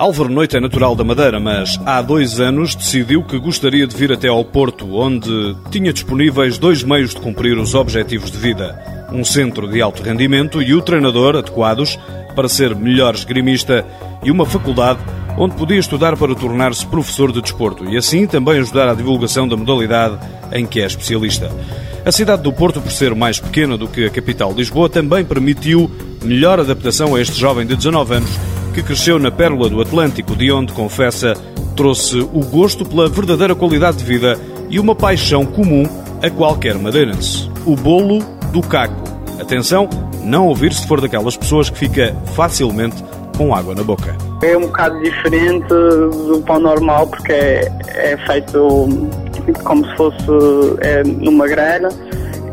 Álvaro Noite é natural da Madeira, mas há dois anos decidiu que gostaria de vir até ao Porto, onde tinha disponíveis dois meios de cumprir os objetivos de vida: um centro de alto rendimento e o treinador adequados para ser melhor esgrimista e uma faculdade onde podia estudar para tornar-se professor de desporto e assim também ajudar à divulgação da modalidade em que é especialista. A cidade do Porto, por ser mais pequena do que a capital Lisboa, também permitiu melhor adaptação a este jovem de 19 anos que cresceu na Pérola do Atlântico, de onde, confessa, trouxe o gosto pela verdadeira qualidade de vida e uma paixão comum a qualquer madeirense: o bolo do caco. Atenção, não ouvir se for daquelas pessoas que fica facilmente com água na boca. É um bocado diferente do pão normal porque é, é feito como se fosse é, numa grelha.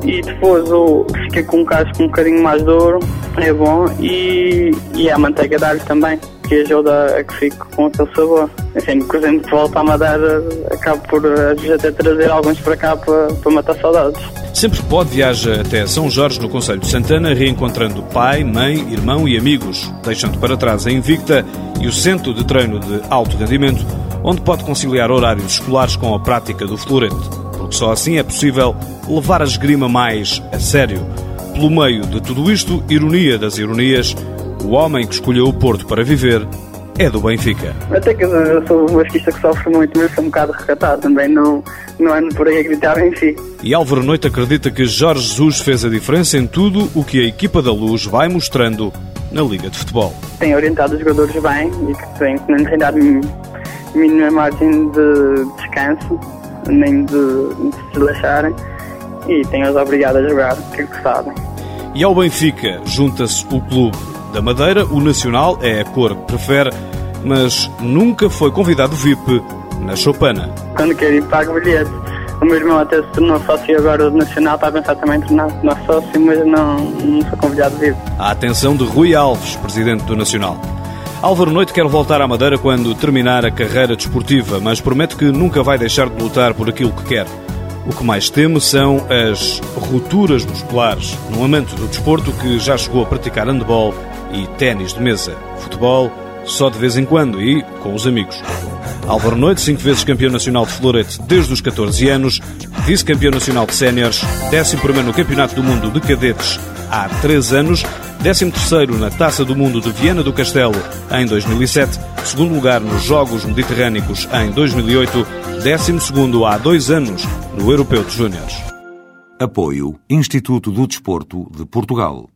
E depois o, fica com um casco um bocadinho mais duro, é bom, e, e a manteiga de alho também, que ajuda a que fique com aquele sabor. Assim, por exemplo, de volta à Madeira, acabo por até trazer alguns para cá para, para matar saudades. Sempre que pode, viaja até São Jorge, no Conselho de Santana, reencontrando pai, mãe, irmão e amigos, deixando para trás a Invicta e o centro de treino de alto rendimento, onde pode conciliar horários escolares com a prática do florete porque só assim é possível levar a esgrima mais a sério. Pelo meio de tudo isto, ironia das ironias, o homem que escolheu o Porto para viver é do Benfica. Até que eu sou uma esquista que sofre muito, mas sou um bocado recatado também, não, não ando por aí a gritar Benfica. E Álvaro Noite acredita que Jorge Jesus fez a diferença em tudo o que a equipa da Luz vai mostrando na Liga de Futebol. Tem orientado os jogadores bem e que tem, tem dado mínima margem de descanso nem de, de se relaxarem e tenho-os obrigado a jogar, é que sabem. E ao Benfica junta-se o clube da Madeira, o Nacional é a cor que prefere, mas nunca foi convidado VIP na Chopana. Quando quer ir pago bilhete. O meu irmão até se tornou sócio agora do Nacional, está a pensar também em tornar sócio, mas não, não foi convidado VIP. A atenção de Rui Alves, presidente do Nacional. Álvaro Noite quer voltar à Madeira quando terminar a carreira desportiva, mas promete que nunca vai deixar de lutar por aquilo que quer. O que mais teme são as rupturas musculares num amante do desporto que já chegou a praticar handball e ténis de mesa. Futebol só de vez em quando e com os amigos. Álvaro Noite, cinco vezes campeão nacional de florete desde os 14 anos, vice-campeão nacional de séniores, 11 no Campeonato do Mundo de Cadetes há 3 anos, 13º na Taça do Mundo de Viana do Castelo em 2007, segundo lugar nos Jogos Mediterrânicos em 2008, 12º há dois anos no Europeu de Júniores. Apoio Instituto do Desporto de Portugal.